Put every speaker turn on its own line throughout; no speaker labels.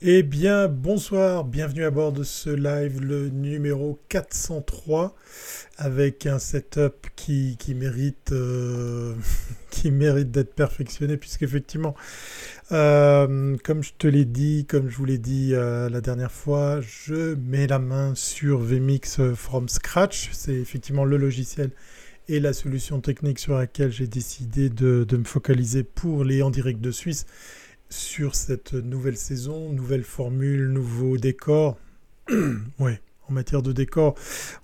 Eh bien, bonsoir, bienvenue à bord de ce live, le numéro 403, avec un setup qui, mérite, euh, mérite d'être perfectionné, puisqu'effectivement, euh, comme je te l'ai dit, comme je vous l'ai dit euh, la dernière fois, je mets la main sur VMix from scratch. C'est effectivement le logiciel et la solution technique sur laquelle j'ai décidé de me focaliser pour les en direct de Suisse sur cette nouvelle saison, nouvelle formule, nouveau décor. ouais, en matière de décor,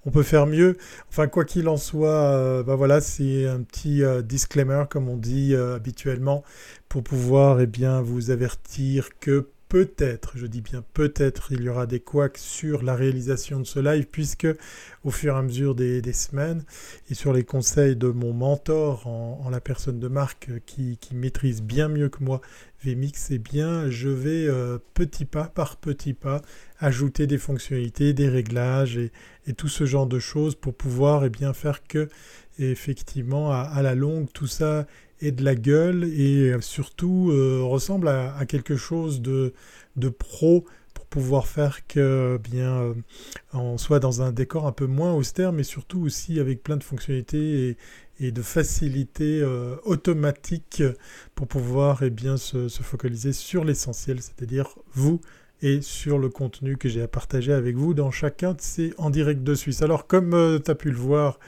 on peut faire mieux. Enfin, quoi qu'il en soit, euh, bah voilà, c'est un petit euh, disclaimer, comme on dit euh, habituellement, pour pouvoir eh bien, vous avertir que peut-être, je dis bien peut-être, il y aura des couacs sur la réalisation de ce live, puisque au fur et à mesure des, semaines, et sur les conseils de mon mentor en, la personne de Marc, euh, qui, maîtrise bien mieux que moi VMix, eh bien, je vais euh, petit pas par petit pas ajouter des fonctionnalités, des réglages et, tout ce genre de choses pour pouvoir eh bien, faire que effectivement à, la longue tout ça et de la gueule et euh, surtout euh, ressemble à, quelque chose de, de, pro pour pouvoir faire que bien euh, on soit dans un décor un peu moins austère mais surtout aussi avec plein de fonctionnalités et, de facilités automatiques pour pouvoir eh bien, se focaliser sur l'essentiel, c'est-à-dire vous et sur le contenu que j'ai à partager avec vous dans chacun de ces en direct de Suisse. Alors comme tu as pu le voir,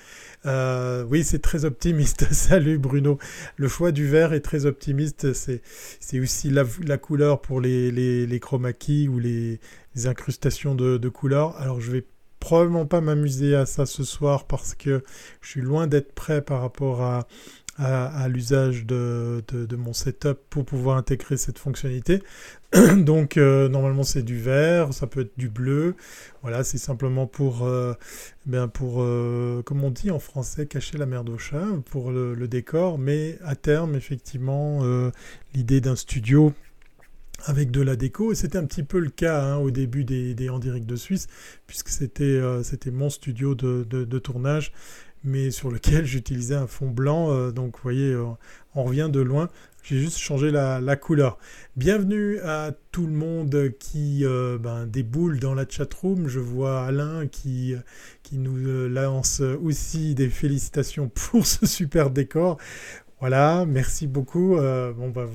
euh, oui, c'est très optimiste. Salut Bruno. Le choix du vert est très optimiste. C'est aussi la, couleur pour les, les, les ou les, incrustations de, de couleurs. Alors je vais probablement pas m'amuser à ça ce soir parce que je suis loin d'être prêt par rapport à, à, l'usage de, mon setup pour pouvoir intégrer cette fonctionnalité. Donc euh, normalement c'est du vert, ça peut être du bleu. Voilà, c'est simplement pour, euh, ben pour euh, comme on dit en français, cacher la merde au chat pour le, décor. Mais à terme, effectivement, l'idée d'un studio avec de la déco. Et c'était un petit peu le cas hein, au début des, des, En Direct de Suisse, puisque c'était mon studio de, tournage mais sur lequel j'utilisais un fond blanc. Euh, donc vous voyez, euh, on revient de loin. J'ai juste changé la, couleur. Bienvenue à tout le monde qui euh, ben, déboule dans la chatroom. Je vois Alain qui, qui nous lance aussi des félicitations pour ce super décor. Voilà, merci beaucoup. bon, bah,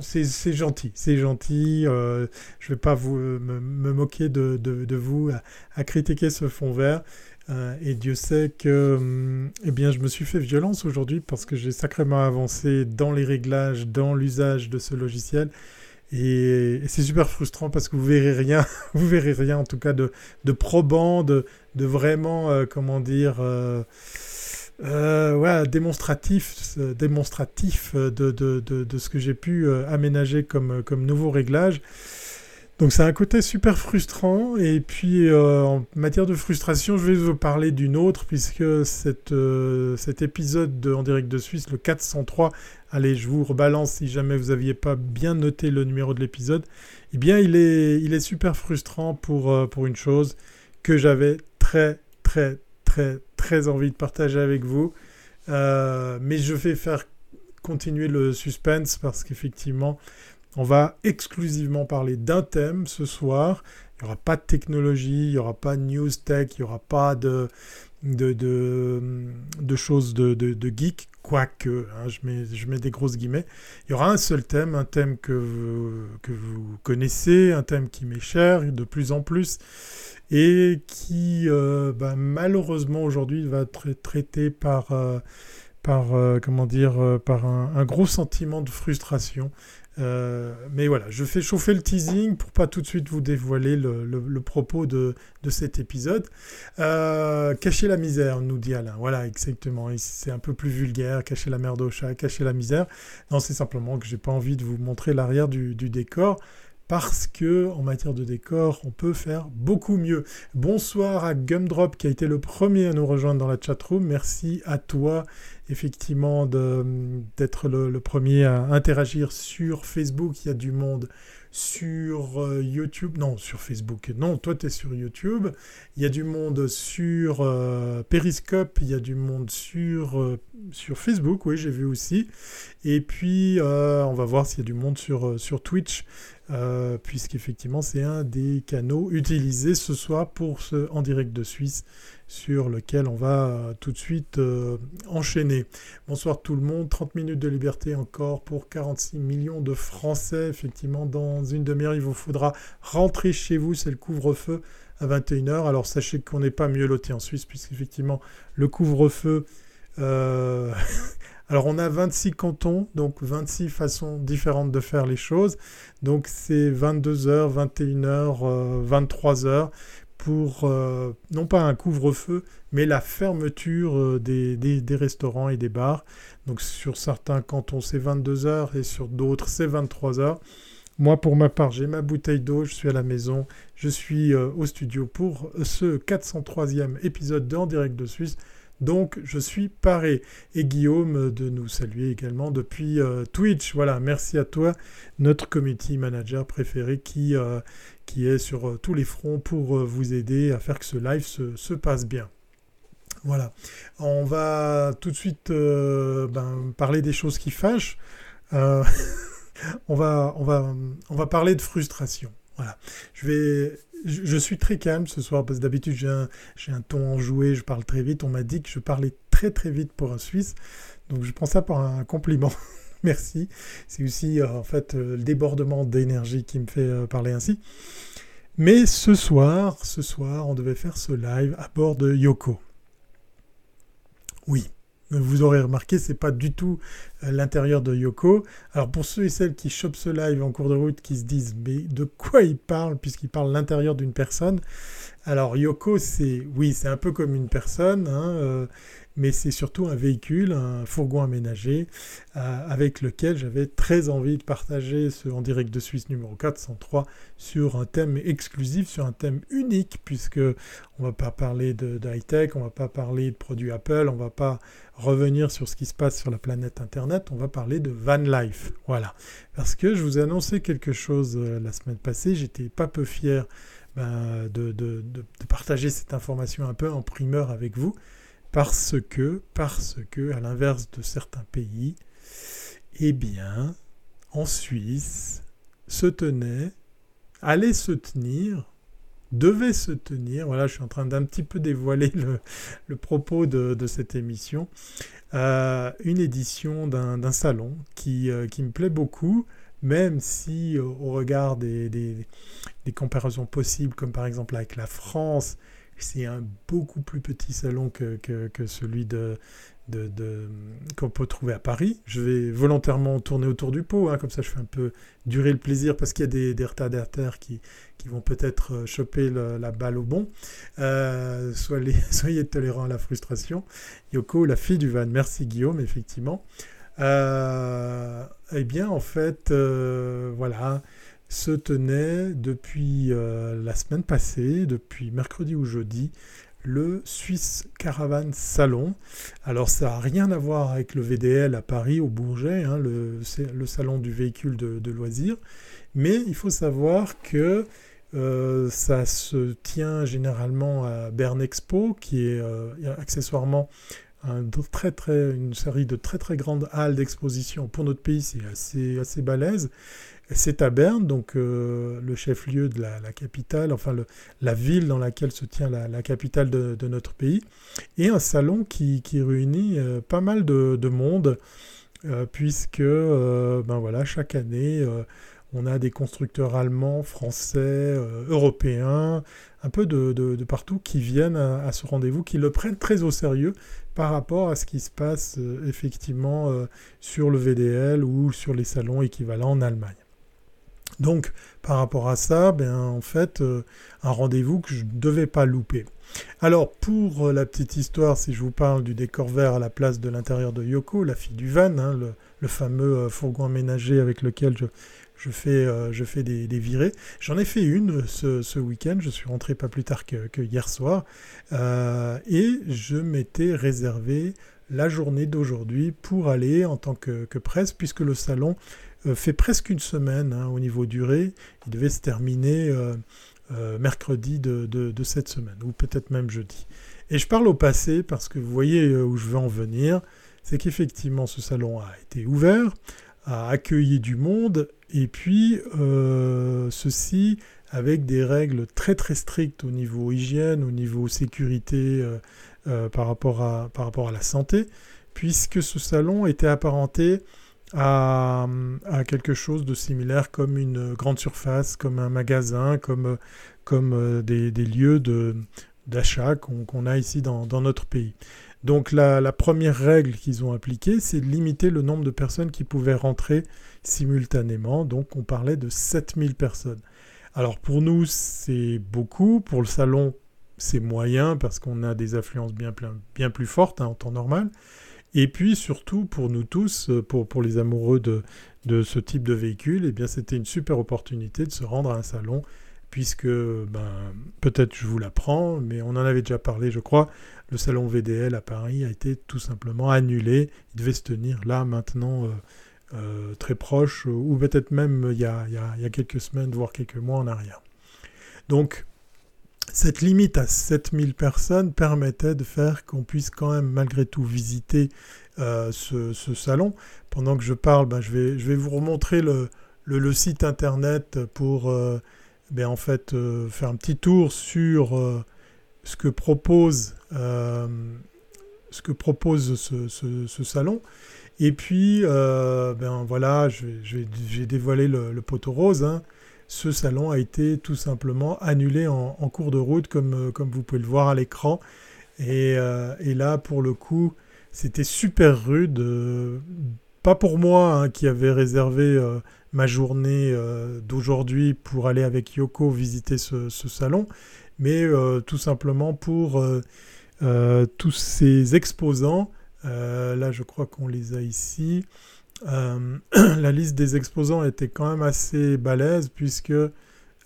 c'est gentil, c'est gentil. je ne vais pas vous, me, moquer de, de, vous à, critiquer ce fond vert. Euh, et Dieu sait que hum, eh bien, je me suis fait violence aujourd'hui parce que j'ai sacrément avancé dans les réglages, dans l'usage de ce logiciel. Et, c'est super frustrant parce que vous verrez rien, vous verrez rien en tout cas de, de probant, de, de vraiment, euh, comment dire, euh, ouais, démonstratif, démonstratif de, de, de, ce que j'ai pu aménager comme, comme nouveau réglage. Donc c'est un côté super frustrant. Et puis euh, en matière de frustration, je vais vous parler d'une autre, puisque euh, cet épisode de En direct de Suisse, le 403, allez, je vous rebalance si jamais vous n'aviez pas bien noté le numéro de l'épisode, eh bien il est, il est super frustrant pour, euh, pour une chose que j'avais très très très très envie de partager avec vous. mais je vais faire continuer le suspense parce qu'effectivement, on va exclusivement parler d'un thème ce soir. Il n'y aura pas de technologie, il n'y aura pas de news tech, il n'y aura pas de, choses de, geek, quoique, hein, je, mets, des grosses guillemets. Il y aura un seul thème, un thème que vous, connaissez, un thème qui m'est cher de plus en plus et qui euh, bah, malheureusement aujourd'hui va être traité par, euh, euh, comment dire, par un, gros sentiment de frustration euh, mais voilà, je fais chauffer le teasing pour pas tout de suite vous dévoiler le, propos de, cet épisode. Euh, cacher la misère, nous dit Alain. Voilà, exactement. C'est un peu plus vulgaire, cacher la merde au chat, cacher la misère. Non, c'est simplement que j'ai pas envie de vous montrer l'arrière du décor parce que en matière de décor, on peut faire beaucoup mieux. Bonsoir à Gumdrop qui a été le premier à nous rejoindre dans la chatroom. Merci à toi effectivement d'être le, premier à interagir sur Facebook. Il y a du monde sur euh, YouTube. Non, sur Facebook. Non, toi, tu es sur YouTube. Il y a du monde sur euh, Periscope. Il y a du monde sur, euh, sur Facebook. Oui, j'ai vu aussi. Et puis, on va voir s'il y a du monde sur, sur Twitch. Euh, puisqu'effectivement c'est un des canaux utilisés ce soir pour ce en direct de Suisse sur lequel on va tout de suite enchaîner. Bonsoir tout le monde, 30 minutes de liberté encore pour 46 millions de Français. Effectivement, dans une demi-heure, il vous faudra rentrer chez vous, c'est le couvre-feu à 21h. Alors sachez qu'on n'est pas mieux loté en Suisse, puisqu'effectivement, le couvre-feu... Alors on a 26 cantons, donc 26 façons différentes de faire les choses. Donc c'est 22h, 21h, 23h pour euh, non pas un couvre-feu, mais la fermeture euh, des, restaurants et des bars. Donc sur certains cantons c'est 22h et sur d'autres c'est 23h. Moi pour ma part j'ai ma bouteille d'eau, je suis à la maison, je suis euh, au studio pour ce 403e épisode de En direct de Suisse. Donc je suis paré. Et Guillaume de nous saluer également depuis euh, Twitch. Voilà, merci à toi, notre community manager préféré qui, euh, est sur euh, tous les fronts pour vous aider à faire que ce live se, passe bien. Voilà, on va tout de suite ben, parler des choses qui fâchent. on, va, on, va, on va parler de frustration. Voilà, je vais je, suis très calme ce soir parce que d'habitude j'ai un, ton enjoué, je parle très vite. On m'a dit que je parlais très très vite pour un Suisse. Donc je prends ça pour un compliment. Merci. C'est aussi euh, en fait euh, le débordement d'énergie qui me fait euh, parler ainsi. Mais ce soir, ce soir, on devait faire ce live à bord de Yoko. Oui, vous aurez remarqué, c'est pas du tout euh, l'intérieur de Yoko. Alors pour ceux et celles qui chopent ce live en cours de route, qui se disent mais de quoi il parle puisqu'il parle l'intérieur d'une personne? Alors Yoko, c'est oui, c'est un peu comme une personne. Hein, euh, mais c'est surtout un véhicule, un fourgon aménagé, euh, avec lequel j'avais très envie de partager ce en direct de Suisse numéro 403 sur un thème exclusif, sur un thème unique, puisque on va pas parler de, high-tech, on va pas parler de produits Apple, on va pas revenir sur ce qui se passe sur la planète Internet, on va parler de van life. Voilà. Parce que je vous ai annoncé quelque chose euh, la semaine passée, j'étais pas peu fier ben, de, partager cette information un peu en primeur avec vous. Parce que, parce que, à l'inverse de certains pays, eh bien, en Suisse, se tenait, allait se tenir, devait se tenir, voilà, je suis en train d'un petit peu dévoiler le, propos de, cette émission, euh, une édition d'un salon qui, euh, qui, me plaît beaucoup, même si euh, au regard des, des, comparaisons possibles, comme par exemple avec la France, c'est un beaucoup plus petit salon que, que, celui de, de, qu'on peut trouver à Paris. Je vais volontairement tourner autour du pot, hein, comme ça je fais un peu durer le plaisir parce qu'il y a des, des retardataires qui, qui vont peut-être euh, choper la balle au bon. Euh, soyez, tolérants à la frustration. Yoko, la fille du van, merci Guillaume, effectivement. Euh, eh bien, en fait, voilà, se tenait depuis euh, la semaine passée, depuis mercredi ou jeudi, le Swiss Caravan Salon. Alors ça n'a rien à voir avec le VDL à Paris, au Bourget, hein, le, salon du véhicule de, loisirs, mais il faut savoir que euh, ça se tient généralement à Bern Expo, qui est euh, accessoirement une série de très très grandes halles d'exposition. Pour notre pays, c'est assez, assez balèze. C'est à Berne, donc euh, le chef-lieu de la, capitale, enfin la ville dans laquelle se tient la, capitale de, notre pays, et un salon qui, réunit euh, pas mal de, monde, euh, puisque ben chaque année, on a des constructeurs allemands, français, européens, un peu de, partout qui viennent à, ce rendez-vous, qui le prennent très au sérieux par rapport à ce qui se passe effectivement sur le VDL ou sur les salons équivalents en Allemagne. Donc, par rapport à ça, ben, en fait, euh, un rendez-vous que je ne devais pas louper. Alors, pour euh, la petite histoire, si je vous parle du décor vert à la place de l'intérieur de Yoko, la fille du van, hein, le, fameux euh, fourgon aménagé avec lequel je, fais, des, virées. J'en ai fait une ce, week-end, je suis rentré pas plus tard que, hier soir, et je m'étais réservé la journée d'aujourd'hui pour aller en tant que presse, puisque le salon fait presque une semaine hein, au niveau durée. Il devait se terminer euh, euh, mercredi de, cette semaine, ou peut-être même jeudi. Et je parle au passé parce que vous voyez où je veux en venir. C'est qu'effectivement ce salon a été ouvert, a accueilli du monde, Et puis, ceci avec des règles très très strictes au niveau hygiène, au niveau sécurité par rapport à la santé, puisque ce salon était apparenté à, quelque chose de similaire comme une grande surface, comme un magasin, comme, comme des, lieux d'achat qu'on a ici dans, notre pays. Donc la, première règle qu'ils ont appliquée, c'est de limiter le nombre de personnes qui pouvaient rentrer simultanément. Donc on parlait de 7000 personnes. Alors pour nous, c'est beaucoup. Pour le salon, c'est moyen parce qu'on a des affluences bien, bien plus fortes hein, en temps normal. Et puis surtout pour nous tous, pour, pour les amoureux de, de ce type de véhicule, eh bien c'était une super opportunité de se rendre à un salon puisque ben, peut-être je vous l'apprends, mais on en avait déjà parlé, je crois, le salon VDL à Paris a été tout simplement annulé. Il devait se tenir là maintenant euh, euh, très proche, ou peut-être même il y, a, il y, a, quelques semaines, voire quelques mois en arrière. Donc cette limite à 7000 personnes permettait de faire qu'on puisse quand même malgré tout visiter euh, ce, salon. Pendant que je parle, ben, je, vais, vous remontrer le, site internet pour ben, en fait, faire un petit tour sur ce que propose, euh, ce salon. Et puis, euh, ben voilà, j'ai dévoilé le, le, poteau rose. Hein. Ce salon a été tout simplement annulé en, cours de route, comme, comme vous pouvez le voir à l'écran. Et, euh, là, pour le coup, c'était super rude. pas pour moi, hein, qui avait réservé ma journée d'aujourd'hui pour aller avec Yoko visiter ce salon, mais euh, tout simplement pour euh, euh, tous ces exposants. là, je crois qu'on les a ici. la liste des exposants était quand même assez balèze puisque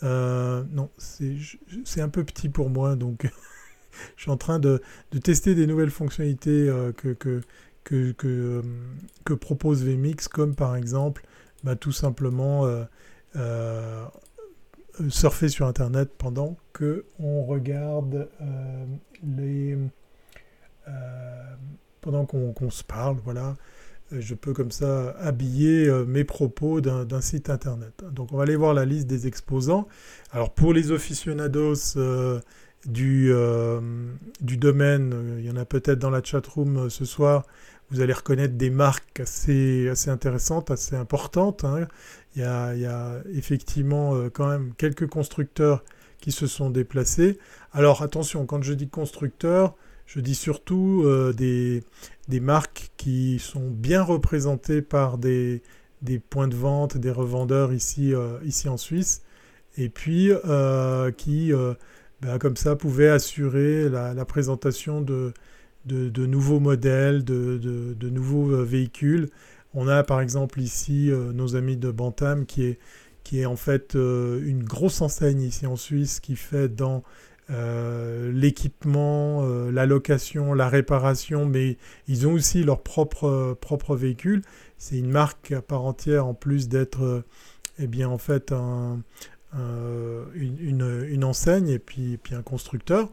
non, c'est un peu petit pour moi, donc je suis en train de, tester des nouvelles fonctionnalités que, que, que, propose VMix, comme par exemple bah, tout simplement euh, surfer sur Internet pendant que on regarde euh, les... Euh, pendant qu'on se parle, voilà. Je peux comme ça habiller mes propos d'un site Internet. Donc on va aller voir la liste des exposants. Alors pour les aficionados du, du domaine, il y en a peut-être dans la chatroom ce soir, vous allez reconnaître des marques assez, assez intéressantes, assez importantes. Hein. Il y, a, effectivement euh, quand même quelques constructeurs qui se sont déplacés. Alors attention, quand je dis constructeurs, je dis surtout euh, des, marques qui sont bien représentées par des, points de vente, des revendeurs ici, euh, ici en Suisse, et puis qui, ben, comme ça, pouvaient assurer la, présentation de, de, nouveaux modèles, de nouveaux véhicules. On a par exemple ici euh, nos amis de Bantam qui est, qui est en fait euh, une grosse enseigne ici en Suisse qui fait dans euh, l'équipement, la location, la réparation, mais ils ont aussi leur propre, propre véhicule. C'est une marque à part entière en plus d'être eh bien en fait une, une, enseigne et puis, puis un constructeur.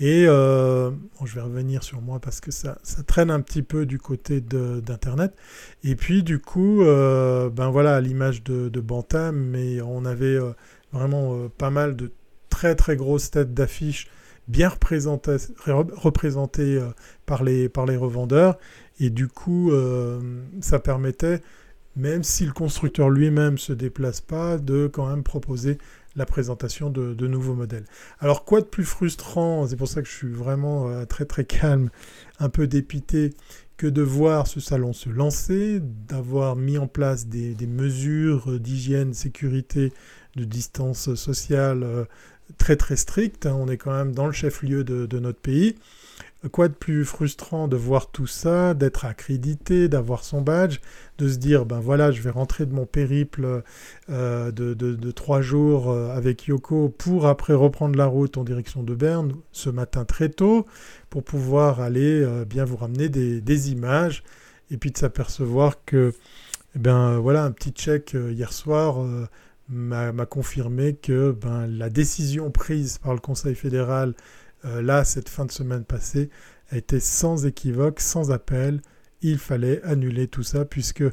Et euh, je vais revenir sur moi parce que ça, traîne un petit peu du côté d'Internet. Et puis du coup, euh, ben voilà, à l'image de, Bantam, mais on avait euh, vraiment pas mal de très très grosses têtes d'affiches bien représentées, représentées par, les, par les revendeurs. Et du coup, ça permettait, même si le constructeur lui-même ne se déplace pas, de quand même proposer la présentation de, nouveaux modèles. Alors quoi de plus frustrant, c'est pour ça que je suis vraiment euh, très très calme, un peu dépité, que de voir ce salon se lancer, d'avoir mis en place des, mesures d'hygiène, sécurité, de distance sociale euh, très très strictes. Hein. On est quand même dans le chef-lieu de, notre pays. Quoi de plus frustrant de voir tout ça, d'être accrédité, d'avoir son badge, de se dire ben voilà, je vais rentrer de mon périple euh, de, trois jours euh, avec Yoko pour après reprendre la route en direction de Berne ce matin très tôt pour pouvoir aller euh, bien vous ramener des, images et puis de s'apercevoir que eh ben voilà un petit check hier soir m'a confirmé que ben, la décision prise par le Conseil fédéral euh, là, cette fin de semaine passée, a été sans équivoque, sans appel, il fallait annuler tout ça, puisque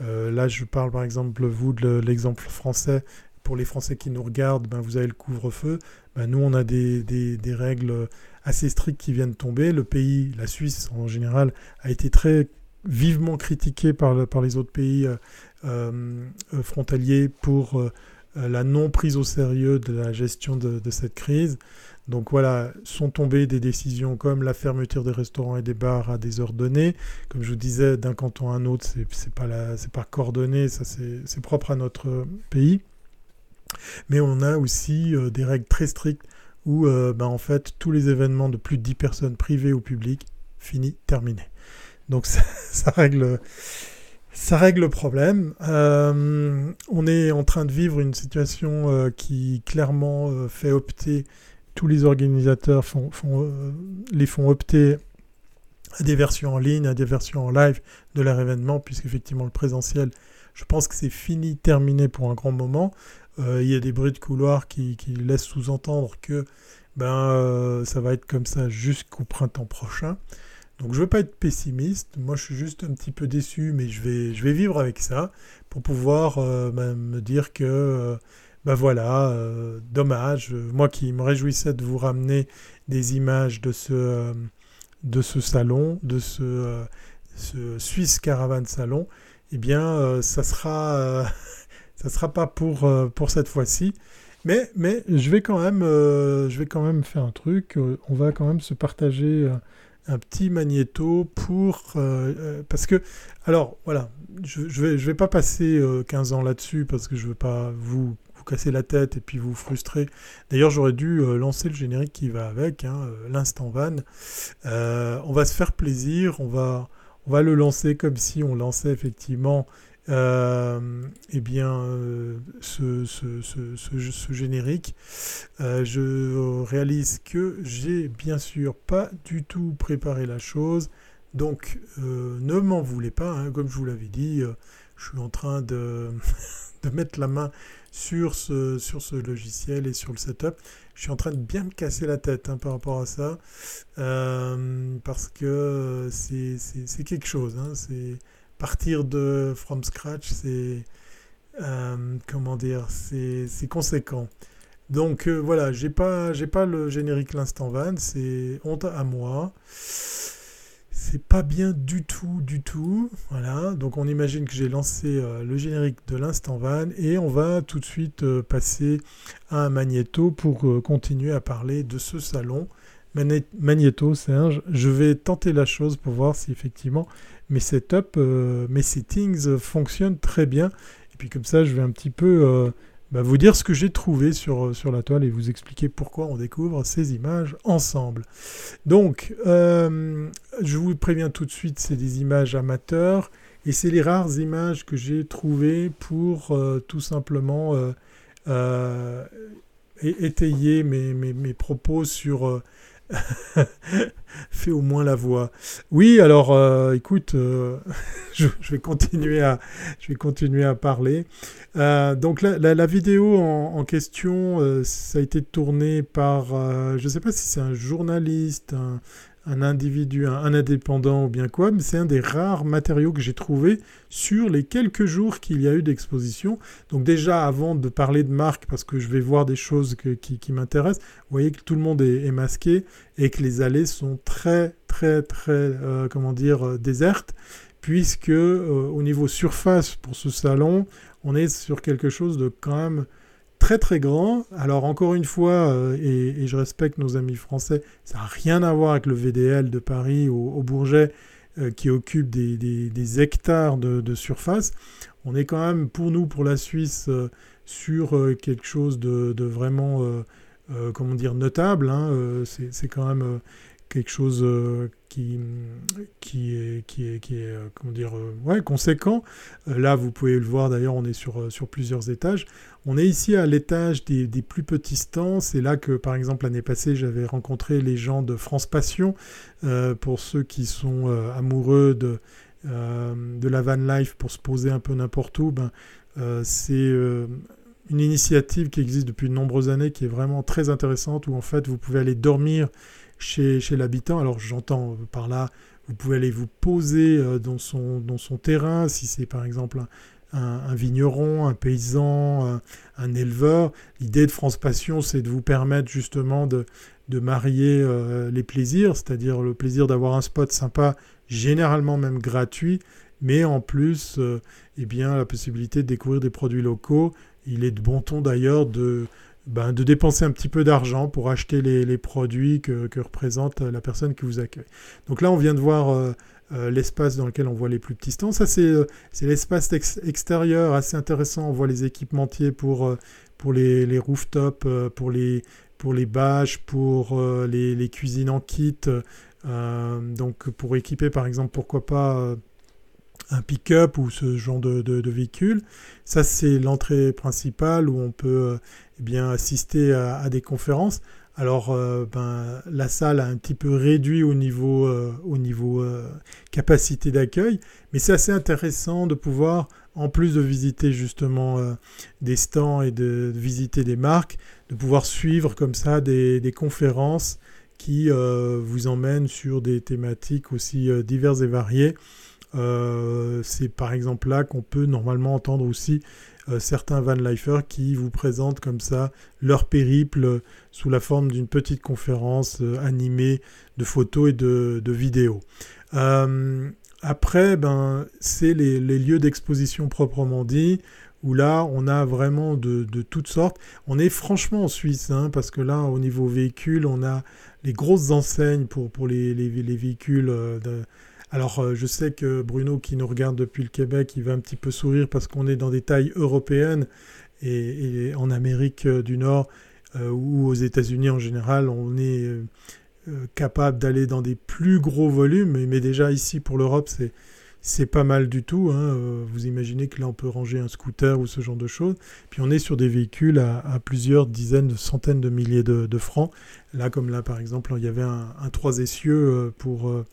là, je parle par exemple, vous, de l'exemple français. Pour les Français qui nous regardent, ben, vous avez le couvre-feu. Ben, nous, on a des, des, règles assez strictes qui viennent tomber. Le pays, la Suisse en général, a été très vivement critiqué par, par les autres pays frontaliers pour la non prise au sérieux de la gestion de, cette crise. Donc voilà, sont tombées des décisions comme la fermeture des restaurants et des bars à des heures données. Comme je vous disais, d'un canton à un autre, c'est pas, pas coordonné, c'est propre à notre pays. Mais on a aussi euh, des règles très strictes où euh, ben, en fait tous les événements de plus de 10 personnes privées ou publiques, fini, terminé. Donc ça, règle ça règle le problème. Euh, on est en train de vivre une situation qui clairement fait opter tous les organisateurs euh, les font opter à des versions en ligne, à des versions en live de leur événement, puisqu'effectivement le présentiel, je pense que c'est fini, terminé pour un grand moment. Euh, il y a des bruits de couloir qui, laissent sous-entendre que ben, euh, ça va être comme ça jusqu'au printemps prochain. Donc je ne veux pas être pessimiste, moi je suis juste un petit peu déçu, mais je vais, je vais vivre avec ça pour pouvoir ben, me dire que ben voilà, euh, dommage. Moi qui me réjouissais de vous ramener des images de ce, euh, de ce salon, de ce, euh, ce Swiss Caravan Salon, eh bien, ça sera, sera pas pour, pour cette fois-ci. Mais, mais je, vais quand même, je vais quand même faire un truc. on va quand même se partager un petit magnéto pour... parce que, alors voilà, je vais, pas passer 15 ans là-dessus parce que je veux pas vous casser la tête et puis vous frustrer. D'ailleurs, j'aurais dû euh, lancer le générique qui va avec, hein, euh, l'instant van. Euh, on va se faire plaisir, on va, on va le lancer comme si on lançait effectivement eh bien, ce, ce, ce, générique. je réalise que j'ai bien sûr pas du tout préparé la chose. Donc, ne m'en voulez pas, hein, comme je vous l'avais dit, je suis en train de, de mettre la main sur ce, sur ce logiciel et sur le setup. Je suis en train de bien me casser la tête hein, par rapport à ça, euh, parce que c'est quelque chose. Hein, c'est partir de from scratch, c'est euh, comment dire, c'est conséquent. Donc euh, voilà, j'ai pas j'ai pas le générique l'instant van, c'est honte à moi c'est pas bien du tout, du tout. Voilà, donc on imagine que j'ai lancé euh, le générique de l'instant van et on va tout de suite passer à un pour continuer à parler de ce salon. Magnéto, Serge, je vais tenter la chose pour voir si effectivement mes setups, mes settings fonctionnent très bien. Et puis comme ça, je vais un petit peu bah, vous dire ce que j'ai trouvé sur, euh, sur la toile et vous expliquer pourquoi on découvre ces images ensemble. Donc, euh, je vous préviens tout de suite, c'est des images amateurs et c'est les rares images que j'ai trouvées pour euh, tout simplement étayer mes, mes, mes, propos sur Fais au moins la voix. Oui, alors euh, écoute, euh, je, vais continuer à, je vais continuer à parler. Euh, donc la, vidéo en, question, ça a été tourné par, je ne sais pas si c'est un journaliste, un individu, un, indépendant ou bien quoi, mais c'est un des rares matériaux que j'ai trouvé sur les quelques jours qu'il y a eu d'exposition. Donc déjà, avant de parler de marque, parce que je vais voir des choses qui, m'intéressent, vous voyez que tout le monde est, masqué et que les allées sont très, très, très, euh, comment dire, euh, désertes, puisque euh, au niveau surface pour ce salon, on est sur quelque chose de quand même très très grand. Alors encore une fois, euh, et, je respecte nos amis français, ça n'a rien à voir avec le VDL de Paris au, Bourget euh, qui occupe des, hectares de, surface. On est quand même pour nous, pour la Suisse, euh, sur quelque chose de, vraiment, comment dire, notable. Hein. C'est quand même quelque chose euh, qui, qui est, qui est, qui est euh, comment dire, euh, ouais, conséquent. là, vous pouvez le voir, d'ailleurs, on est sur, sur plusieurs étages. On est ici à l'étage des, des, plus petits stands. C'est là que, par exemple, l'année passée, j'avais rencontré les gens de France Passion. pour ceux qui sont amoureux de, de la van life pour se poser un peu n'importe où, ben, c'est une initiative qui existe depuis de nombreuses années qui est vraiment très intéressante où en fait vous pouvez aller dormir chez, l'habitant. Alors j'entends par là, vous pouvez aller vous poser dans son, dans son terrain, si c'est par exemple un, vigneron, un paysan, un, éleveur. L'idée de France Passion, c'est de vous permettre justement de, de marier les plaisirs, c'est-à-dire le plaisir d'avoir un spot sympa, généralement même gratuit, mais en plus, eh bien, la possibilité de découvrir des produits locaux. Il est de bon ton d'ailleurs de ben, de dépenser un petit peu d'argent pour acheter les, produits que, représente la personne qui vous accueille. Donc là, on vient de voir euh, euh, l'espace dans lequel on voit les plus petits stands. Ça, c'est euh, l'espace extérieur assez intéressant. On voit les équipementiers pour, pour les, les rooftops, pour les, pour les bâches, pour les, cuisines en kit. donc pour équiper, par exemple, pourquoi pas un pick-up ou ce genre de, véhicule. Ça, c'est l'entrée principale où on peut eh bien, assister à, des conférences. Alors, euh, ben, la salle a un petit peu réduit au niveau, euh, au niveau euh, capacité d'accueil, mais c'est assez intéressant de pouvoir, en plus de visiter justement des stands et de, visiter des marques, de pouvoir suivre comme ça des conférences qui vous emmènent sur des thématiques aussi diverses et variées. C'est par exemple là qu'on peut normalement entendre aussi euh, certains van lifers qui vous présentent comme ça leur périple sous la forme d'une petite conférence euh, animée de photos et de, vidéos. Euh, après, ben, c'est les, lieux d'exposition proprement dit, où là, on a vraiment de, toutes sortes. On est franchement en Suisse, hein, parce que là, au niveau véhicule, on a les grosses enseignes pour, pour les, véhicules alors euh, je sais que Bruno qui nous regarde depuis le Québec, il va un petit peu sourire parce qu'on est dans des tailles européennes et, en Amérique euh, du Nord euh, ou aux États-Unis en général, on est capable d'aller dans des plus gros volumes, mais, déjà ici pour l'Europe, c'est c'est pas mal du tout. Hein. Vous imaginez que là, on peut ranger un scooter ou ce genre de choses. Puis on est sur des véhicules à, plusieurs dizaines, centaines de milliers de, francs. Là, comme là, par exemple, il y avait un, 3 essieux pour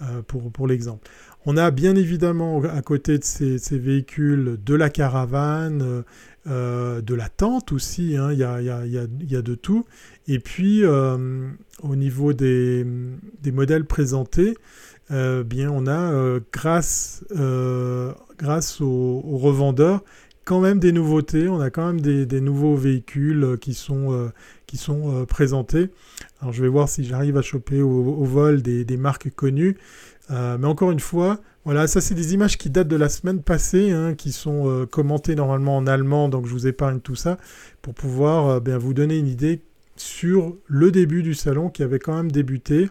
euh, pour, l'exemple. On a bien évidemment à côté de ces, véhicules de la caravane, euh, euh, de la tente aussi, il y, a, de tout. Et puis au niveau des, modèles présentés, bien on a grâce, aux, revendeurs quand même des nouveautés, on a quand même des, nouveaux véhicules qui sont présentés. Alors je vais voir si j'arrive à choper au, vol des, marques connues. Euh, mais encore une fois, voilà, ça c'est des images qui datent de la semaine passée, hein, qui sont euh, commentées normalement en allemand, donc je vous épargne tout ça, pour pouvoir euh, bien, vous donner une idée sur le début du salon qui avait quand même débuté.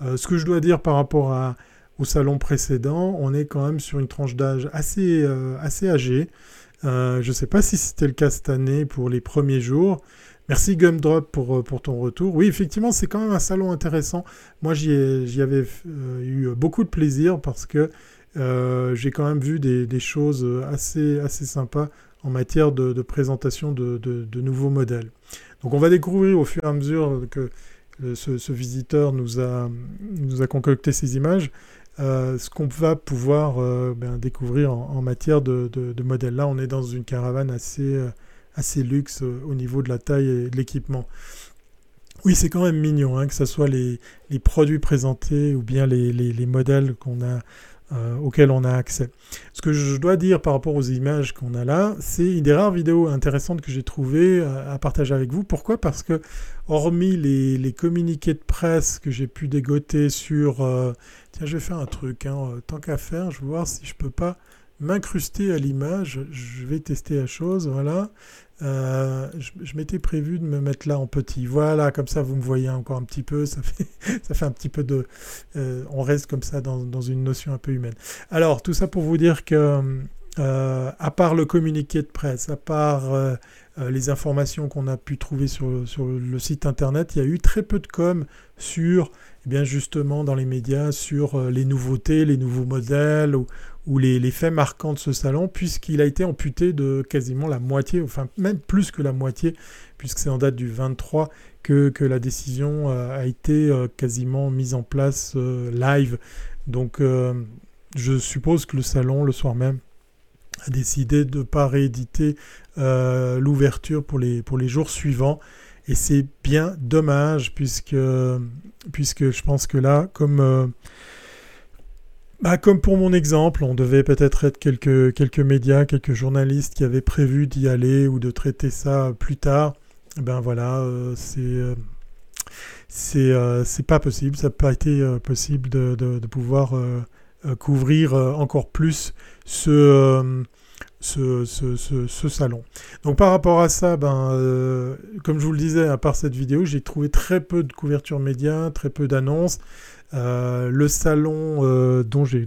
ce que je dois dire par rapport au salon précédent, on est quand même sur une tranche d'âge assez, assez âgée. je ne sais pas si c'était le cas cette année pour les premiers jours. Merci Gumdrop pour, euh, pour ton retour. Oui, effectivement, c'est quand même un salon intéressant. Moi, j'y avais euh, eu beaucoup de plaisir parce que euh, j'ai quand même vu des, choses assez, assez sympas en matière de, présentation de, nouveaux modèles. Donc on va découvrir au fur et à mesure que ce, visiteur nous a, nous a concocté ces images, ce qu'on va pouvoir ben, découvrir en, en matière de, modèles. Là, on est dans une caravane assez assez luxe euh, au niveau de la taille et de l'équipement. Oui, c'est quand même mignon, hein, que ce soit les, produits présentés ou bien les, modèles qu'on a, euh, auxquels on a accès. Ce que je dois dire par rapport aux images qu'on a là, c'est une des rares vidéos intéressantes que j'ai trouvées euh, à, partager avec vous. Pourquoi? Parce que, hormis les, communiqués de presse que j'ai pu dégoter sur... tiens, je vais faire un truc, hein, tant qu'à faire, je vais voir si je peux pas m'incruster à l'image. Je vais tester la chose, voilà. Euh, je, m'étais prévu de me mettre là en petit. Voilà, comme ça vous me voyez encore un petit peu. Ça fait, ça fait un petit peu de... Euh, on reste comme ça dans, dans, une notion un peu humaine. Alors, tout ça pour vous dire que, euh, à part le communiqué de presse, à part les informations qu'on a pu trouver sur, sur, le site internet, il y a eu très peu de com sur, eh bien justement, dans les médias, sur les nouveautés, les nouveaux modèles ou, ou les, faits marquants de ce salon, puisqu'il a été amputé de quasiment la moitié, enfin même plus que la moitié, puisque c'est en date du 23 que, la décision euh, a été euh, quasiment mise en place euh, live. Donc je suppose que le salon, le soir même, a décidé de ne pas rééditer l'ouverture pour les, pour les jours suivants. Et c'est bien dommage, puisque, puisque je pense que là, comme bah, comme pour mon exemple, on devait peut-être être quelques, médias, quelques journalistes qui avaient prévu d'y aller ou de traiter ça plus tard. Eh ben voilà, euh, c'est euh, euh, c'est pas possible, ça n'a pas été possible de, de, pouvoir couvrir encore plus ce, ce, ce, ce, salon. Donc par rapport à ça, ben, comme je vous le disais, à part cette vidéo, j'ai trouvé très peu de couverture média, très peu d'annonces. Euh, le salon euh, dont je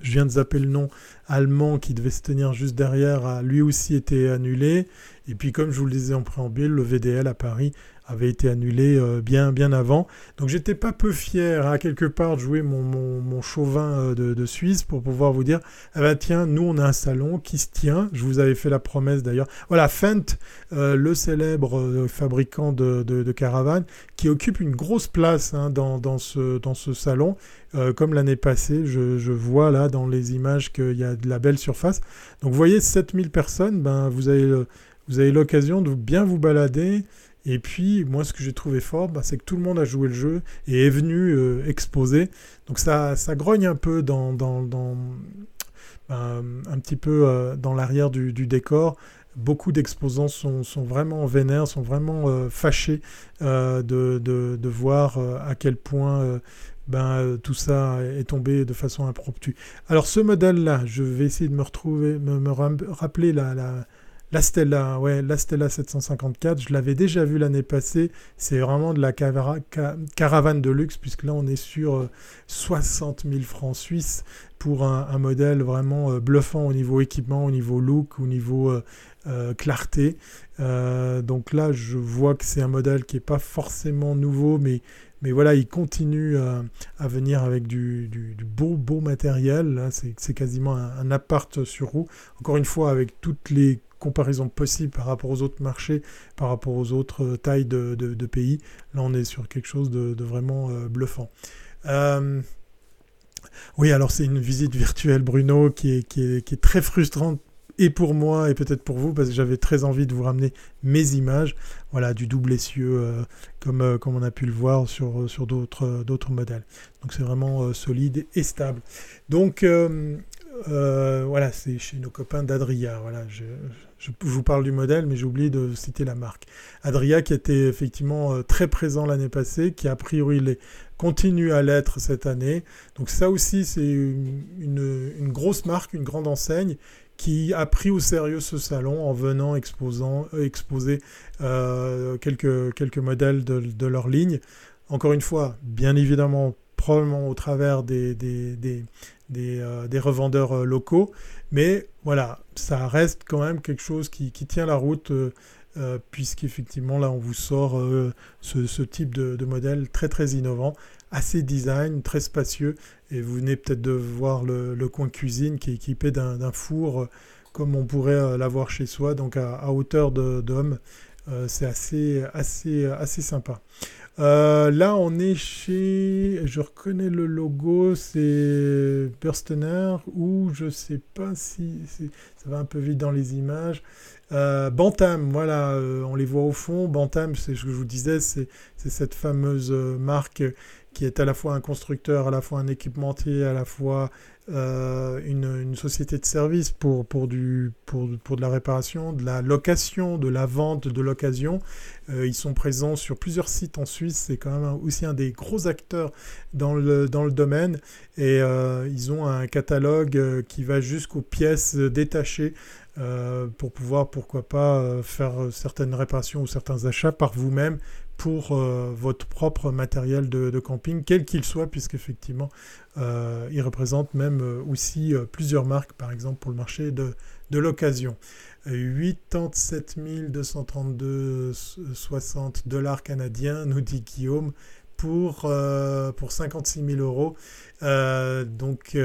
viens de zapper le nom, allemand, qui devait se tenir juste derrière, a lui aussi été annulé. Et puis comme je vous le disais en préambule, le VDL à Paris avait été annulé euh, bien, bien avant. Donc j'étais pas peu fier à quelque part de jouer mon, mon, chauvin euh, de, Suisse pour pouvoir vous dire, ah ben tiens, nous on a un salon qui se tient. Je vous avais fait la promesse d'ailleurs. Voilà, Fendt, euh, le célèbre fabricant de, de, caravanes, qui occupe une grosse place hein, dans, dans, ce, dans ce salon. comme l'année passée, je, vois là dans les images qu'il y a de la belle surface. Donc vous voyez 7000 personnes, ben, vous avez l'occasion de bien vous balader. Et puis, moi, ce que j'ai trouvé fort, bah, c'est que tout le monde a joué le jeu et est venu euh, exposer. Donc ça, ça grogne un peu dans, dans, ben, un petit peu euh, dans l'arrière du, décor. Beaucoup d'exposants sont, sont, vraiment vénères, sont vraiment euh, fâchés de, de, voir à quel point ben, tout ça est tombé de façon impromptue. Alors ce modèle-là, je vais essayer de me retrouver, me, me rappeler la la Stella, ouais, la Stella 754, je l'avais déjà vu l'année passée. C'est vraiment de la caravane de luxe, puisque là, on est sur 60 euh, 000 francs suisses pour un, modèle vraiment euh, bluffant au niveau équipement, au niveau look, au niveau euh, clarté. donc là, je vois que c'est un modèle qui n'est pas forcément nouveau, mais voilà, il continue à, venir avec du, beau, beau matériel. C'est quasiment un, appart sur roue. Encore une fois, avec toutes les comparaison possible par rapport aux autres marchés, par rapport aux autres euh, tailles de, pays. Là, on est sur quelque chose de, vraiment euh, bluffant. Euh, oui, alors c'est une visite virtuelle, Bruno, qui est, très frustrante et pour moi et peut-être pour vous parce que j'avais très envie de vous ramener mes images voilà du double essieu comme, on a pu le voir sur, d'autres modèles donc c'est vraiment solide et stable donc euh, voilà, c'est chez nos copains d'Adria. Voilà, je, vous parle du modèle, mais j'ai oublié de citer la marque. Adria qui était effectivement euh, très présent l'année passée, qui a priori les, continue à l'être cette année. Donc ça aussi, c'est une, grosse marque, une grande enseigne qui a pris au sérieux ce salon en venant exposant, euh, exposer quelques, quelques modèles de, de, leur ligne. Encore une fois, bien évidemment, probablement au travers des, des, euh, des, revendeurs euh, locaux. Mais voilà, ça reste quand même quelque chose qui, tient la route, euh, puisqu'effectivement, là, on vous sort ce, type de, modèle très très innovant, assez design, très spacieux. Et vous venez peut-être de voir le, coin cuisine qui est équipé d'un four comme on pourrait l'avoir chez soi, donc à, à hauteur d'homme. c'est assez, assez, assez sympa. Euh, là, on est chez. Je reconnais le logo, c'est Burstener, ou je sais pas si. Ça va un peu vite dans les images. Euh, Bantam, voilà, euh, on les voit au fond. Bantam, c'est ce que je vous disais, c'est cette fameuse marque qui est à la fois un constructeur, à la fois un équipementier, à la fois euh, une, société de service pour, pour, du, pour, pour, de la réparation, de la location, de la vente, de l'occasion. Euh, ils sont présents sur plusieurs sites en Suisse, c'est quand même aussi un des gros acteurs dans le, dans le domaine. Et euh, ils ont un catalogue qui va jusqu'aux pièces détachées pour pouvoir, pourquoi pas, faire certaines réparations ou certains achats par vous-même pour euh, votre propre matériel de, camping, quel qu'il soit, puisqu'effectivement, euh, il représente même euh, aussi plusieurs marques, par exemple pour le marché de, de l'occasion. 87 232,60 dollars canadiens, nous dit Guillaume, pour, pour 56 000 euros. donc,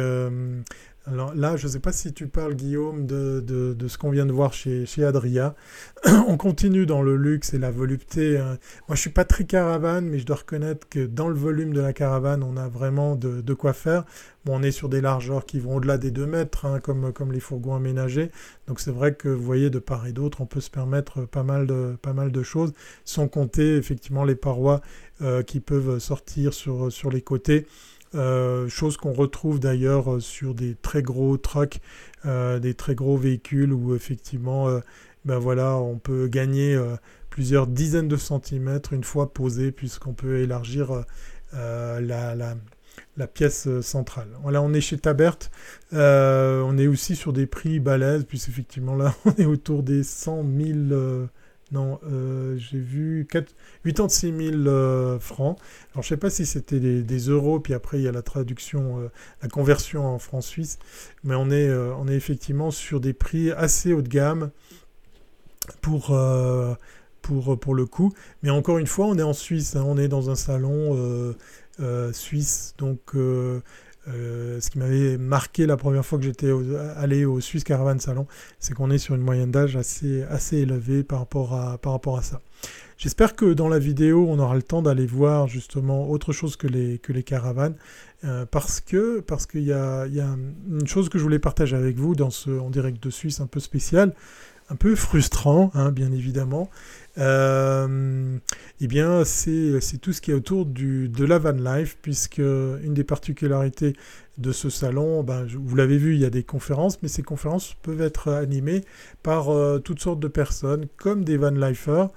alors là, je ne sais pas si tu parles, Guillaume, de, de, ce qu'on vient de voir chez, chez Adria. on continue dans le luxe et la volupté. Hein. Moi, je ne suis pas très caravane, mais je dois reconnaître que dans le volume de la caravane, on a vraiment de, de quoi faire. Bon, on est sur des largeurs qui vont au-delà des 2 mètres, hein, comme, comme les fourgons aménagés. Donc c'est vrai que vous voyez, de part et d'autre, on peut se permettre pas mal de, pas mal de choses, sans compter effectivement les parois euh, qui peuvent sortir sur, sur les côtés. Chose qu'on retrouve d'ailleurs sur des très gros trucks, des très gros véhicules où effectivement, ben voilà, on peut gagner plusieurs dizaines de centimètres une fois posé puisqu'on peut élargir la, la pièce euh, centrale. Voilà, on est chez Tabert. Euh, on est aussi sur des prix balèzes, puisque effectivement là, on est autour des 100 000. Euh, non, j'ai vu 4, 86 000 francs. Alors, je sais pas si c'était des, euros, puis après, il y a la traduction, la conversion en francs suisses. Mais on est, on est effectivement sur des prix assez haut de gamme pour, le coup. Mais encore une fois, on est en Suisse. Hein. on est dans un salon euh, suisse. Donc, euh, euh, ce qui m'avait marqué la première fois que j'étais allé au Swiss Caravan Salon, c'est qu'on est sur une moyenne d'âge assez, élevée par rapport à, ça. J'espère que dans la vidéo, on aura le temps d'aller voir justement autre chose que les, caravanes, parce que parce qu'il y a, y a, une chose que je voulais partager avec vous dans ce en direct de Suisse un peu spécial, un peu frustrant, hein, bien évidemment, euh, eh bien, c'est tout ce qui est autour de la van life, puisque une des particularités de ce salon, ben, vous l'avez vu, il y a des conférences, mais ces conférences peuvent être animées par euh, toutes sortes de personnes, comme des van lifers.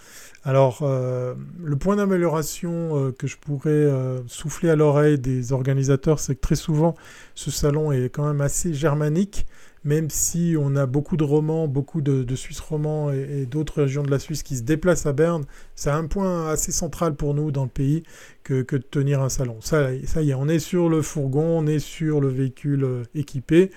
Alors, euh, le point d'amélioration que je pourrais souffler à l'oreille des organisateurs, c'est que très souvent, ce salon est quand même assez germanique même si on a beaucoup de romans, beaucoup de, Suisses romans et, d'autres régions de la Suisse qui se déplacent à Berne, c'est un point assez central pour nous dans le pays que, de tenir un salon. Ça, ça y est, on est sur le fourgon, on est sur le véhicule euh, équipé.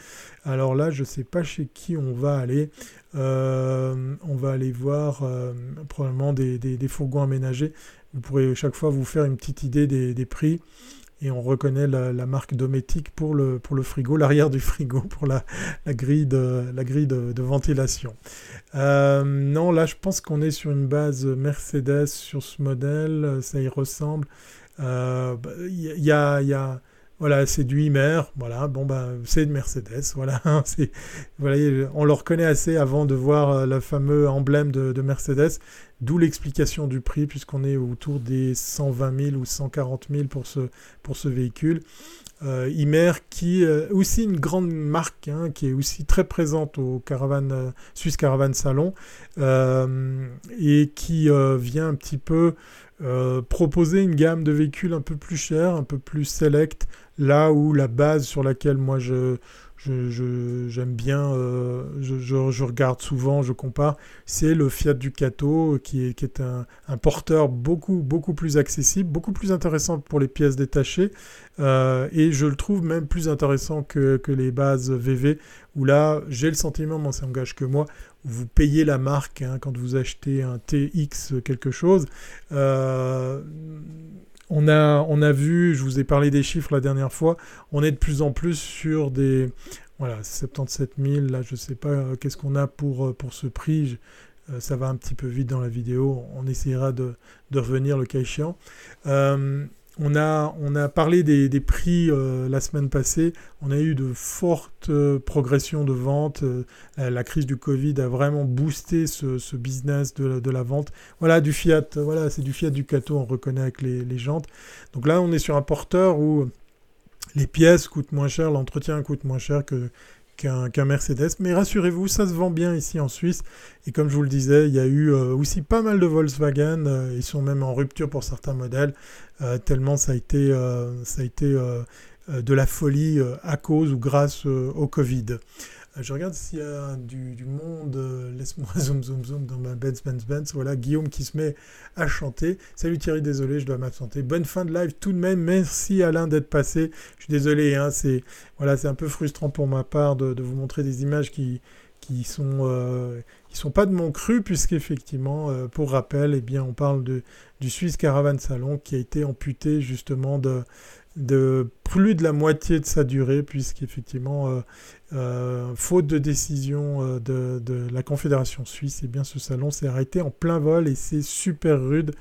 Alors là, je ne sais pas chez qui on va aller. Euh, on va aller voir euh, probablement des, fourgons aménagés. Vous pourrez chaque fois vous faire une petite idée des prix et on reconnaît la, marque Dometic pour le, pour le frigo, l'arrière du frigo pour la, grille, de, la grille de, ventilation. Euh, non, là je pense qu'on est sur une base Mercedes sur ce modèle, ça y ressemble. Il euh, bah, y a voilà, c'est du Imer, voilà, bon bah c'est de Mercedes, voilà, on le reconnaît assez avant de voir euh, le fameux emblème de, Mercedes, d'où l'explication du prix puisqu'on est autour des 120 000 ou 140 000 pour ce, pour ce véhicule. Euh, Imer qui est euh, aussi une grande marque hein, qui est aussi très présente au Caravan, Swiss Caravan Salon et qui vient un petit peu proposer une gamme de véhicules un peu plus chers, un peu plus select, Là où la base sur laquelle moi je, j'aime bien, euh, je, regarde souvent, je compare, c'est le Fiat Ducato qui est, qui est un, porteur beaucoup, beaucoup plus accessible, beaucoup plus intéressant pour les pièces détachées euh, et je le trouve même plus intéressant que, les bases VV où là j'ai le sentiment, moi ça engage que moi, vous payez la marque hein, quand vous achetez un TX quelque chose. Euh, on a, vu, je vous ai parlé des chiffres la dernière fois, on est de plus en plus sur des voilà, 77 000, là je ne sais pas euh, qu'est-ce qu'on a pour, euh, ce prix, euh, ça va un petit peu vite dans la vidéo, on essaiera de, revenir le cas échéant. On a, parlé des, prix euh, la semaine passée. On a eu de fortes euh, progressions de vente. Euh, la crise du Covid a vraiment boosté ce, business de, la vente. Voilà, du Fiat. Voilà, c'est du Fiat Ducato, on reconnaît avec les, jantes. Donc là, on est sur un porteur où les pièces coûtent moins cher, l'entretien coûte moins cher que, qu'un Mercedes. Mais rassurez-vous, ça se vend bien ici en Suisse. Et comme je vous le disais, il y a eu euh, aussi pas mal de Volkswagen. Euh, ils sont même en rupture pour certains modèles, euh, tellement ça a été, ça a été de la folie à cause ou grâce au Covid. Euh, je regarde s'il y a du, monde. Euh, laisse-moi zoom, zoom, zoom dans ma Benz, Benz, Benz. Voilà, Guillaume qui se met à chanter. Salut Thierry, désolé, je dois m'absenter. Bonne fin de live tout de même. Merci Alain d'être passé. Je suis désolé, hein, c'est voilà, un peu frustrant pour ma part de, vous montrer des images qui qui sont euh, qui sont pas de mon cru puisqu'effectivement pour rappel eh bien on parle de du Swiss Caravan Salon qui a été amputé justement de de plus de la moitié de sa durée, puisqu'effectivement, euh, faute de décision euh, de, la Confédération suisse, et eh bien ce salon s'est arrêté en plein vol et c'est super rude.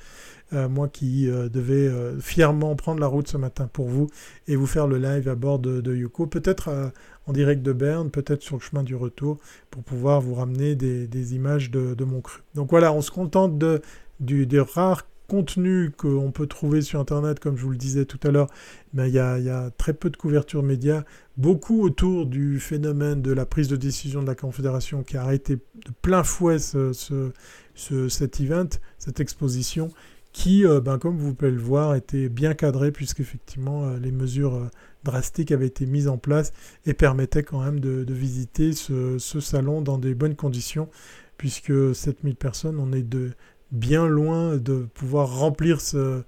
moi qui devais fièrement prendre la route ce matin pour vous et vous faire le live à bord de, de Yuko, peut-être en direct de Berne, peut-être sur le chemin du retour, pour pouvoir vous ramener des, images de, mon cru. Donc voilà, on se contente de, du, des rares contenu qu'on peut trouver sur Internet, comme je vous le disais tout à l'heure, ben, il y, a, très peu de couverture média, beaucoup autour du phénomène de la prise de décision de la Confédération qui a arrêté de plein fouet cet event, cette exposition, qui, euh, ben, comme vous pouvez le voir, était bien cadré puisqu'effectivement euh, les mesures euh, drastiques avaient été mises en place et permettaient quand même de, visiter ce, salon dans des bonnes conditions puisque 7000 personnes, on est de bien loin de pouvoir remplir ce,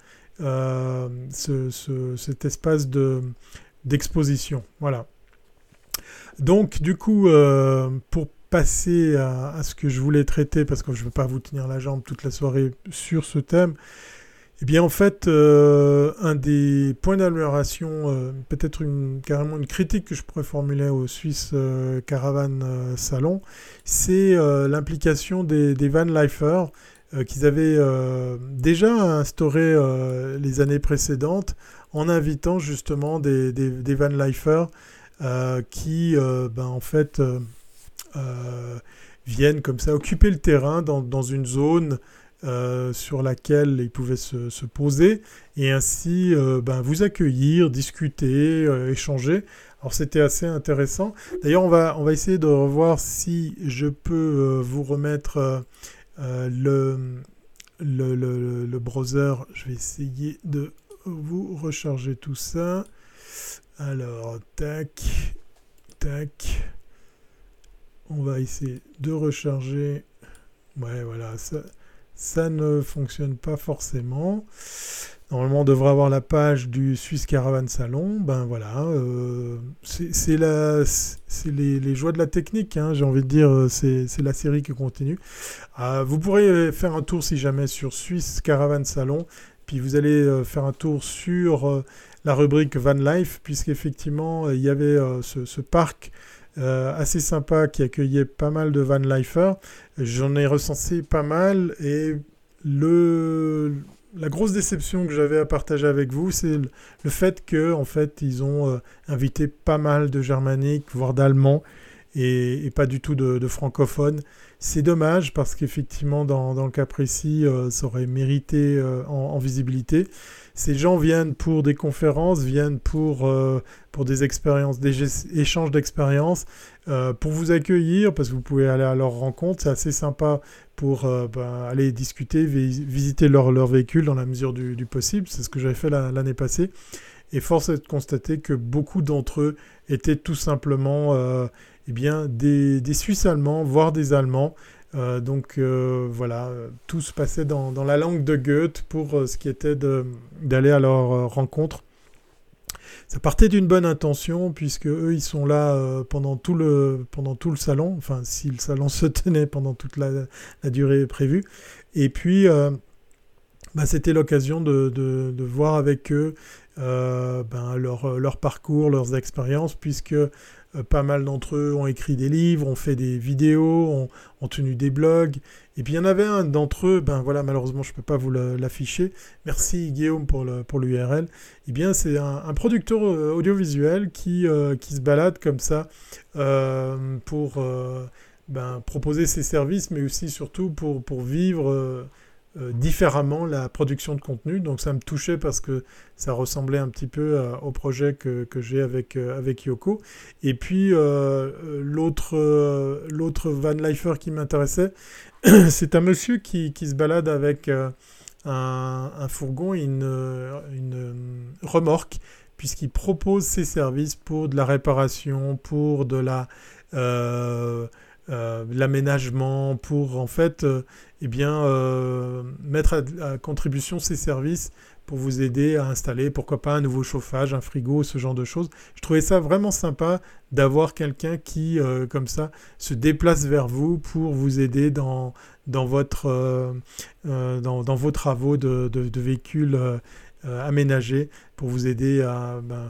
cet espace d'exposition. voilà. Donc du coup, pour passer à, ce que je voulais traiter, parce que je ne veux pas vous tenir la jambe toute la soirée sur ce thème, eh bien en fait, euh, un des points d'amélioration, euh, peut-être une, carrément une critique que je pourrais formuler au Swiss euh, Caravan Salon, c'est l'implication des, des van lifers qu'ils avaient déjà instauré les années précédentes en invitant justement des, des, van lifers qui, ben, en fait, euh, viennent comme ça occuper le terrain dans, une zone euh, sur laquelle ils pouvaient se, poser et ainsi euh, ben, vous accueillir, discuter, échanger. Alors c'était assez intéressant. D'ailleurs on va, on va essayer de revoir si je peux vous remettre le, le, le, le, browser. Je vais essayer de vous recharger tout ça. Alors, tac, tac. On va essayer de recharger. Ouais, voilà, ça, ça ne fonctionne pas forcément. Normalement, on devrait avoir la page du Swiss Caravan Salon. Ben voilà, euh, c'est les, joies de la technique, hein, j'ai envie de dire, c'est la série qui continue. Euh, vous pourrez faire un tour si jamais sur Swiss Caravan Salon, puis vous allez euh, faire un tour sur la rubrique Van Life, puisqu'effectivement, il y avait ce, parc euh, assez sympa qui accueillait pas mal de van lifers. J'en ai recensé pas mal et le, la grosse déception que j'avais à partager avec vous, c'est le, fait que en fait ils ont euh, invité pas mal de germaniques, voire d'allemands et, pas du tout de, francophones. C'est dommage parce qu'effectivement dans, le cas précis, euh, ça aurait mérité en, visibilité. Ces gens viennent pour des conférences, viennent pour, euh, pour des expériences, des échanges d'expériences, euh, pour vous accueillir, parce que vous pouvez aller à leur rencontre. C'est assez sympa pour euh, ben, aller discuter, visiter leur, véhicule dans la mesure du, possible. C'est ce que j'avais fait l'année passée. Et force est de constater que beaucoup d'entre eux étaient tout simplement eh bien, des, Suisses allemands, voire des Allemands, euh, donc euh, voilà, tout se passait dans, la langue de Goethe pour euh, ce qui était d'aller à leur rencontre. Ça partait d'une bonne intention puisque eux ils sont là pendant tout le pendant tout le salon, enfin si le salon se tenait pendant toute la, durée prévue. Et puis bah, c'était l'occasion de, voir avec eux ben, leur, leur, parcours, leurs expériences, puisque euh, pas mal d'entre eux ont écrit des livres, ont fait des vidéos, ont, tenu des blogs. Et puis il y en avait un d'entre eux, ben voilà, malheureusement je ne peux pas vous l'afficher. Merci Guillaume pour l'URL. Pour eh bien c'est un, producteur euh, audiovisuel qui, euh, qui se balade comme ça pour ben, proposer ses services, mais aussi surtout pour vivre euh, différemment la production de contenu. Donc ça me touchait parce que ça ressemblait un petit peu euh, au projet que, que j'ai avec, euh, avec Yoko. Et puis l'autre l'autre Van Lifer qui m'intéressait, c'est un monsieur qui, qui, se balade avec un, un, fourgon et une, une remorque puisqu'il propose ses services pour de la réparation, pour de la... l'aménagement pour en fait eh bien, euh, mettre à, contribution ces services pour vous aider à installer, pourquoi pas, un nouveau chauffage, un frigo, ce genre de choses. Je trouvais ça vraiment sympa d'avoir quelqu'un qui, euh, comme ça, se déplace vers vous pour vous aider dans, euh, vos travaux de, de véhicules aménagés, pour vous aider à... Ben, euh,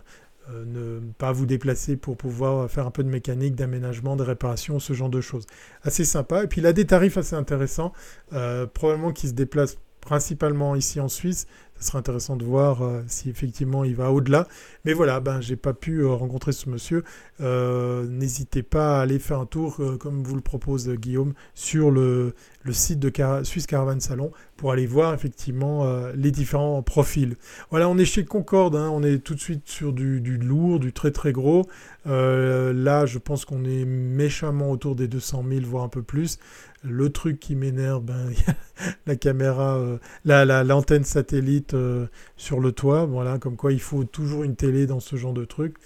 ne pas vous déplacer pour pouvoir faire un peu de mécanique, d'aménagement, de réparation, ce genre de choses. Assez sympa. Et puis il a des tarifs assez intéressants, euh, probablement qui se déplacent principalement ici en Suisse. Ce serait intéressant de voir si effectivement il va au-delà. Mais voilà, ben j'ai pas pu rencontrer ce monsieur. N'hésitez pas à aller faire un tour, comme vous le propose Guillaume, sur le, le site de Suisse Caravan Salon pour aller voir effectivement les différents profils. Voilà, on est chez Concorde, hein. on est tout de suite sur du, du, lourd, du très très gros. là, je pense qu'on est méchamment autour des 200 000, voire un peu plus. Le truc qui m'énerve, ben, la caméra, euh, l'antenne satellite euh, sur le toit, voilà, comme quoi il faut toujours une télé dans ce genre de truc.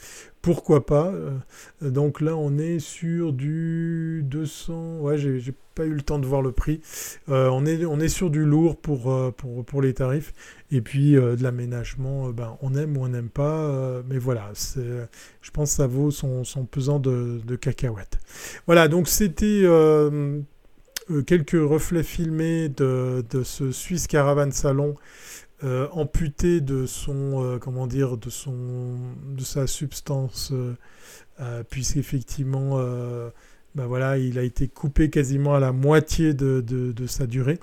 Pourquoi pas euh, Donc là, on est sur du 200. Ouais, j'ai pas eu le temps de voir le prix. on, est, on sur du lourd pour, les tarifs. Et puis de l'aménagement, ben, on aime ou on n'aime pas. mais voilà, je pense que ça vaut son, pesant de, de cacahuètes. Voilà, donc c'était euh, quelques reflets filmés de, ce Swiss Caravan Salon euh, amputé de son euh, comment dire de son de sa substance puisqu'effectivement ben voilà il a été coupé quasiment à la moitié de, de sa durée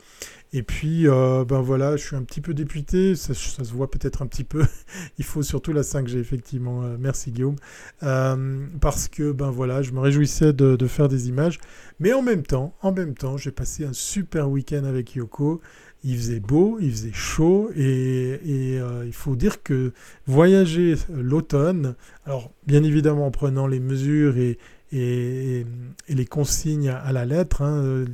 et puis, euh, ben voilà, je suis un petit peu député, ça, se voit peut-être un petit peu. Il faut surtout la 5G, effectivement. Euh, merci Guillaume. Euh, parce que, ben voilà, je me réjouissais de, faire des images. Mais en même temps, en même temps, j'ai passé un super week-end avec Yoko. Il faisait beau, il faisait chaud et, il faut dire que voyager l'automne, alors bien évidemment en prenant les mesures et, et, les consignes à la lettre, hein,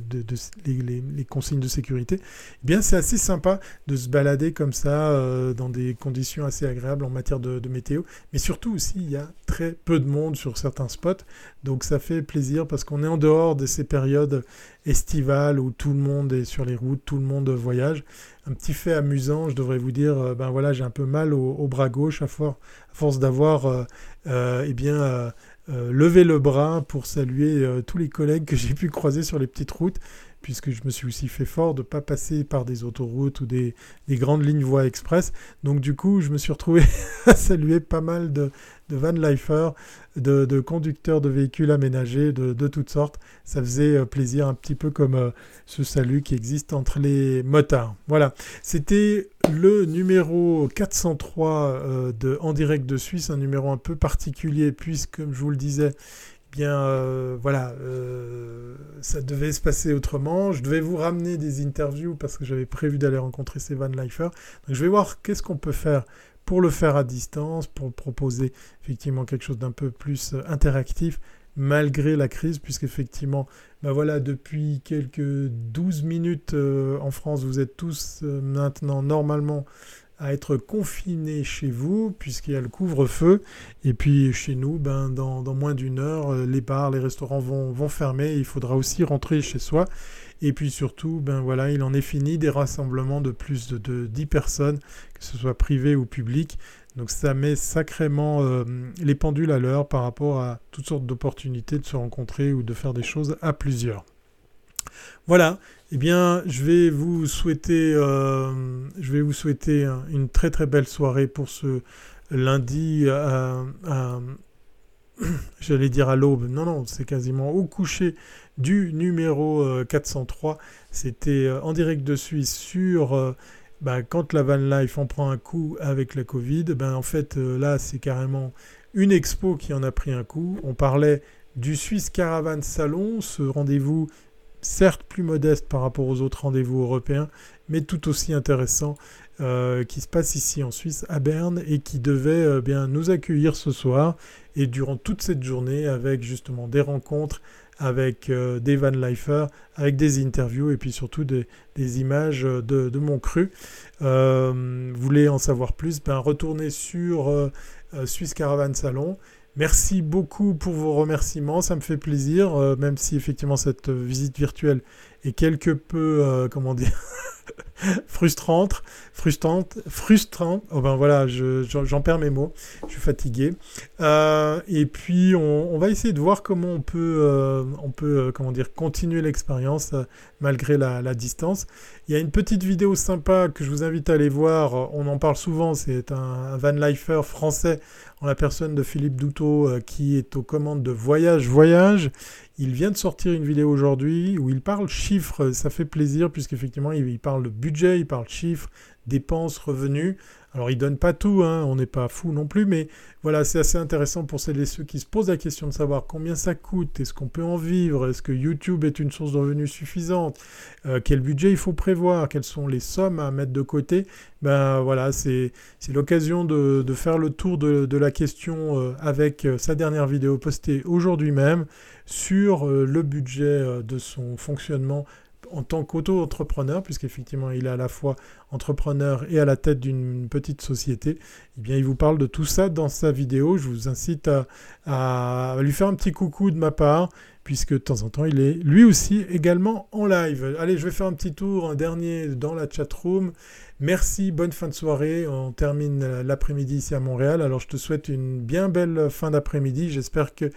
les, consignes de sécurité, eh bien c'est assez sympa de se balader comme ça euh, dans des conditions assez agréables en matière de, météo. Mais surtout aussi, il y a très peu de monde sur certains spots, donc ça fait plaisir parce qu'on est en dehors de ces périodes estivales où tout le monde est sur les routes, tout le monde voyage. Un petit fait amusant, je devrais vous dire, euh, ben voilà, j'ai un peu mal au, bras gauche à, force d'avoir, euh, eh bien euh, lever le bras pour saluer euh, tous les collègues que j'ai pu croiser sur les petites routes, puisque je me suis aussi fait fort de ne pas passer par des autoroutes ou des, grandes lignes voies express. Donc du coup, je me suis retrouvé à saluer pas mal de, van lifers, de, conducteurs de véhicules aménagés de, toutes sortes. Ça faisait euh, plaisir, un petit peu comme euh, ce salut qui existe entre les motards. Voilà, c'était le numéro 403 euh, de En direct de Suisse, un numéro un peu particulier puisque, comme je vous le disais, bien voilà, ça devait se passer autrement. Je devais vous ramener des interviews parce que j'avais prévu d'aller rencontrer ces van lifers. Donc je vais voir qu'est-ce qu'on peut faire pour le faire à distance, pour proposer effectivement quelque chose d'un peu plus euh, interactif malgré la crise, puisqu'effectivement, ben voilà, depuis quelques 12 minutes euh, en France, vous êtes tous euh, maintenant normalement à être confinés chez vous, puisqu'il y a le couvre-feu. Et puis chez nous, ben, dans, moins d'une heure, les bars, les restaurants vont, vont fermer. il faudra aussi rentrer chez soi. Et puis surtout, ben voilà, il en est fini des rassemblements de plus de, 10 personnes, que ce soit privé ou public. Donc ça met sacrément euh, les pendules à l'heure par rapport à toutes sortes d'opportunités de se rencontrer ou de faire des choses à plusieurs. Voilà, eh bien je vais vous souhaiter, euh, je vais vous souhaiter une très très belle soirée pour ce lundi à j'allais dire à l'aube, non, non, c'est quasiment au coucher du numéro 403. Euh, C'était euh, en direct de Suisse sur euh, bah, quand la van life en prend un coup avec la Covid. Ben, en fait, là, c'est carrément une expo qui en a pris un coup. On parlait du Swiss Caravan Salon, ce rendez-vous certes plus modeste par rapport aux autres rendez-vous européens, mais tout aussi intéressant euh, qui se passe ici en Suisse, à Berne, et qui devait euh, bien nous accueillir ce soir et durant toute cette journée avec justement des rencontres avec euh, des van lifers, avec des interviews et puis surtout des, images de, mon cru. vous voulez en savoir plus? Ben, Retournez sur Suisse Caravan Salon. Merci beaucoup pour vos remerciements, ça me fait plaisir, même si effectivement cette visite virtuelle est quelque peu, comment dire, frustrante, frustrante, frustrante. Oh ben voilà, j'en perds mes mots, je suis fatigué. Euh, et puis on, va essayer de voir comment on peut, euh, on peut euh, comment dire, continuer l'expérience malgré la, distance. Il y a une petite vidéo sympa que je vous invite à aller voir. On en parle souvent. C'est un, van lifer français la personne de Philippe Douteau qui est aux commandes de Voyage Voyage. Il vient de sortir une vidéo aujourd'hui où il parle chiffres. Ça fait plaisir puisqu'effectivement il, il parle de budget, il parle chiffres, dépenses, revenus. Alors il donne pas tout, hein, on n'est pas fou non plus, mais voilà, c'est assez intéressant pour celles et ceux qui se posent la question de savoir combien ça coûte, est-ce qu'on peut en vivre, est-ce que YouTube est une source de revenus suffisante, euh, quel budget il faut prévoir, quelles sont les sommes à mettre de côté. Ben voilà, c'est l'occasion de, faire le tour de, la question euh, avec euh, sa dernière vidéo postée aujourd'hui même sur le budget de son fonctionnement en tant qu'auto-entrepreneur, puisqu'effectivement il est à la fois entrepreneur et à la tête d'une petite société, eh bien il vous parle de tout ça dans sa vidéo. Je vous incite à, lui faire un petit coucou de ma part, puisque de temps en temps il est lui aussi également en live. Allez, je vais faire un petit tour, un dernier dans la chat room. Merci, bonne fin de soirée. On termine l'après-midi ici à Montréal. Alors je te souhaite une bien belle fin d'après-midi. J'espère que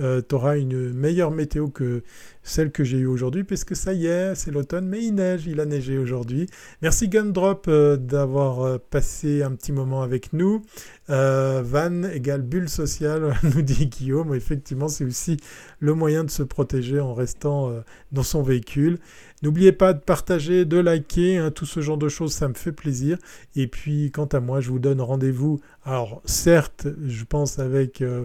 euh, tu auras une meilleure météo que celle que j'ai eue aujourd'hui, puisque ça y est, c'est l'automne, mais il neige, il a neigé aujourd'hui. Merci Gumdrop euh, d'avoir euh, passé un petit moment avec nous. Van égale bulle sociale, nous dit Guillaume. Effectivement, c'est aussi le moyen de se protéger en restant dans son véhicule. N'oubliez pas de partager, de liker, hein, tout ce genre de choses, ça me fait plaisir. Et puis, quant à moi, je vous donne rendez-vous. Alors, certes, je pense avec euh,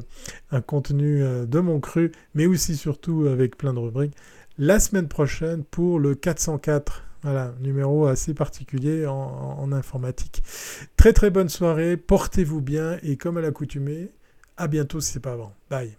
un contenu euh, de mon cru, mais aussi surtout avec plein de rubriques, la semaine prochaine pour le 404. Voilà, numéro assez particulier en, informatique. Très très bonne soirée, portez-vous bien et comme à l'accoutumée, à bientôt si c'est pas avant. Bye.